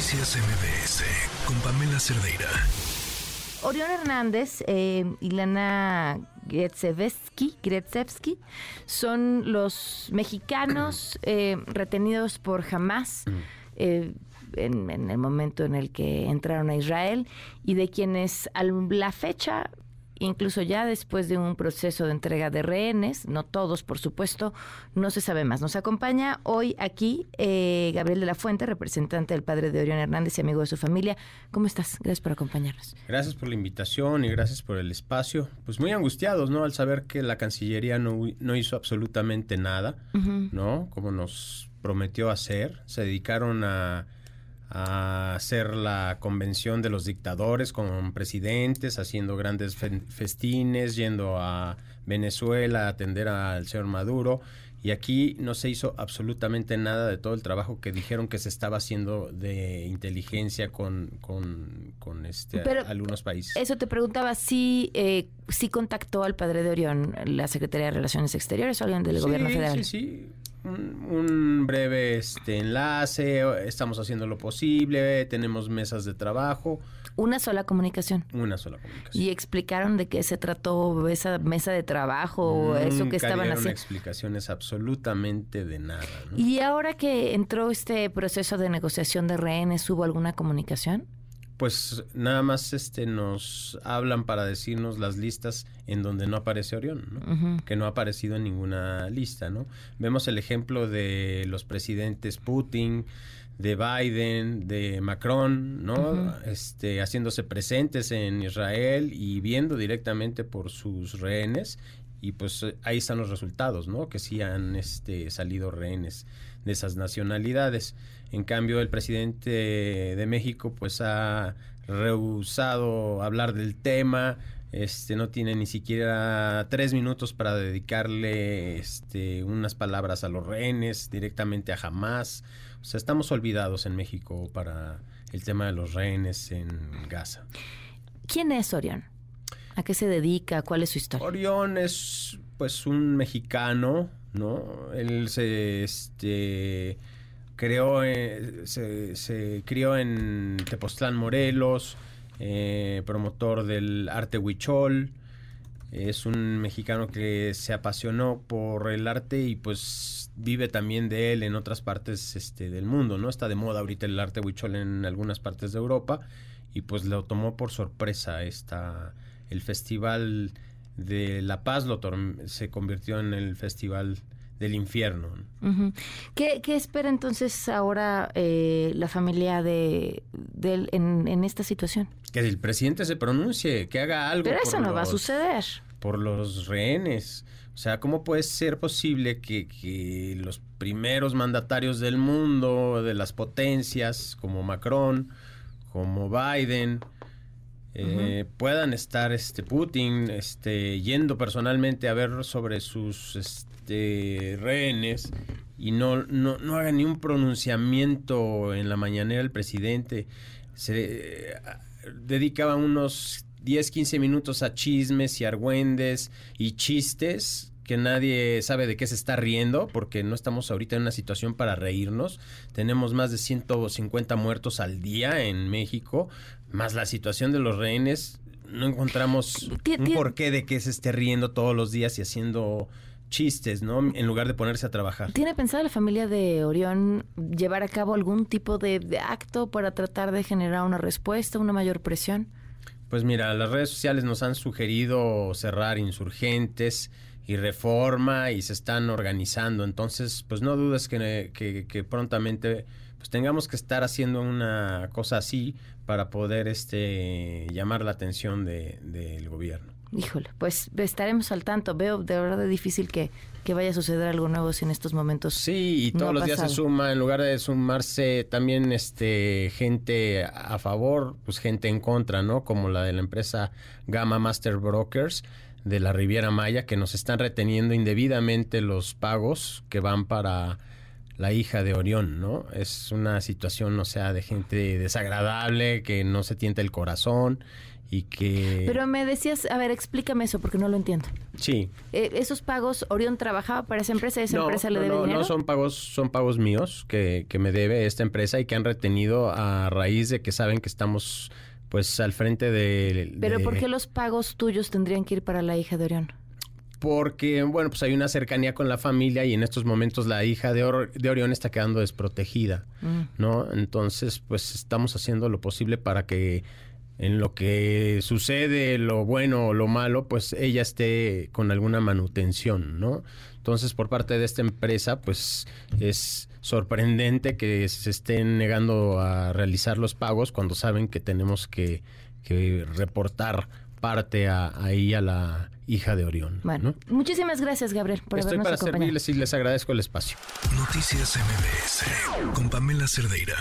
Noticias MBS con Pamela Cerdeira. Orión Hernández eh, y Lana Gretzevsky, son los mexicanos eh, retenidos por Hamas. Eh, en, en, el momento en el que entraron a Israel y de quienes a la fecha incluso ya después de un proceso de entrega de rehenes, no todos, por supuesto, no se sabe más. Nos acompaña hoy aquí eh, Gabriel de la Fuente, representante del padre de Orión Hernández y amigo de su familia. ¿Cómo estás? Gracias por acompañarnos. Gracias por la invitación y gracias por el espacio. Pues muy angustiados, ¿no? Al saber que la Cancillería no, no hizo absolutamente nada, ¿no? Como nos prometió hacer. Se dedicaron a a hacer la convención de los dictadores con presidentes, haciendo grandes festines, yendo a Venezuela a atender al señor Maduro. Y aquí no se hizo absolutamente nada de todo el trabajo que dijeron que se estaba haciendo de inteligencia con, con, con este, algunos países. Eso te preguntaba, si eh, si contactó al padre de Orión la Secretaría de Relaciones Exteriores o alguien del gobierno federal. Sí, sí, un, breve este, enlace, estamos haciendo lo posible, tenemos mesas de trabajo. Una sola comunicación. Una sola comunicación. ¿Y explicaron de qué se trató esa mesa de trabajo o eso que estaban haciendo? explicaciones absolutamente de nada. ¿Y ahora que entró este proceso de negociación de rehenes, hubo alguna comunicación? Pues nada más este nos hablan para decirnos las listas en donde no aparece Orión, ¿no? que no ha aparecido en ninguna lista, ¿no? Vemos el ejemplo de los presidentes Putin, de Biden, de Macron, ¿no? Este haciéndose presentes en Israel y viendo directamente por sus rehenes y pues ahí están los resultados, ¿no? Que sí han este salido rehenes de esas nacionalidades. En cambio, el presidente de México pues ha rehusado hablar del tema, este no tiene ni siquiera tres minutos para dedicarle este, unas palabras a los rehenes, directamente a jamás. O sea, estamos olvidados en México para el tema de los rehenes en Gaza. ¿Quién es Orión? ¿A qué se dedica? ¿Cuál es su historia? Orión es pues un mexicano, ¿no? Él se este creó, eh, se, crió en Tepoztlán, Morelos, eh, promotor del arte huichol. Es un mexicano que se apasionó por el arte y pues vive también de él en otras partes este, del mundo, ¿no? Está de moda ahorita el arte huichol en algunas partes de Europa y pues lo tomó por sorpresa esta, el festival de La Paz lo se convirtió en el festival del infierno. ¿Qué, espera entonces ahora eh, la familia de, en, esta situación? Que el presidente se pronuncie, que haga algo. Pero eso no va a suceder. Por los rehenes. O sea, ¿cómo puede ser posible que, que, los primeros mandatarios del mundo, de las potencias, como Macron, como Biden, eh, puedan estar este Putin este yendo personalmente a ver sobre sus este, rehenes y no, no, no haga ni un pronunciamiento en la mañanera el presidente. Se eh, dedicaba unos 10, 15 minutos a chismes y argüendes y chistes que nadie sabe de qué se está riendo, porque no estamos ahorita en una situación para reírnos. Tenemos más de 150 muertos al día en México, más la situación de los rehenes. No encontramos un porqué de que se esté riendo todos los días y haciendo chistes, ¿no? En lugar de ponerse a trabajar. ¿Tiene pensado la familia de Orión llevar a cabo algún tipo de, de acto para tratar de generar una respuesta, una mayor presión? Pues mira, las redes sociales nos han sugerido cerrar insurgentes, y reforma y se están organizando. Entonces, pues no dudes que, que, prontamente pues tengamos que estar haciendo una cosa así para poder este llamar la atención del de, gobierno. Híjole, pues estaremos al tanto. Veo de verdad difícil que, que vaya a suceder algo nuevo si en estos momentos. Sí, y todos los días se suma, en lugar de sumarse también este gente a favor, pues gente en contra, ¿no? Como la de la empresa Gamma Master Brokers de la Riviera Maya que nos están reteniendo indebidamente los pagos que van para la hija de Orión, ¿no? Es una situación, o sea, de gente desagradable, que no se tienta el corazón y que... Pero me decías, a ver, explícame eso porque no lo entiendo. Sí. Eh, ¿Esos pagos, Orión trabajaba para esa empresa? ¿Esa no, empresa le no, debe no, dinero? No, son pagos, son pagos míos que, que me debe esta empresa y que han retenido a raíz de que saben que estamos pues al frente de... ¿Pero de- por qué los pagos tuyos tendrían que ir para la hija de Orión? Porque, bueno, pues hay una cercanía con la familia y en estos momentos la hija de, Or- de Orión está quedando desprotegida, Mm. ¿no? Entonces, pues estamos haciendo lo posible para que en lo que sucede, lo bueno o lo malo, pues ella esté con alguna manutención, ¿no? Entonces, por parte de esta empresa, pues es sorprendente que se estén negando a realizar los pagos cuando saben que tenemos que, que reportar parte a, ahí a la hija de Orión. Bueno, ¿no? muchísimas gracias, Gabriel, por Estoy habernos para acompañado. servirles y les agradezco el espacio. Noticias MBS con Pamela Cerdeira.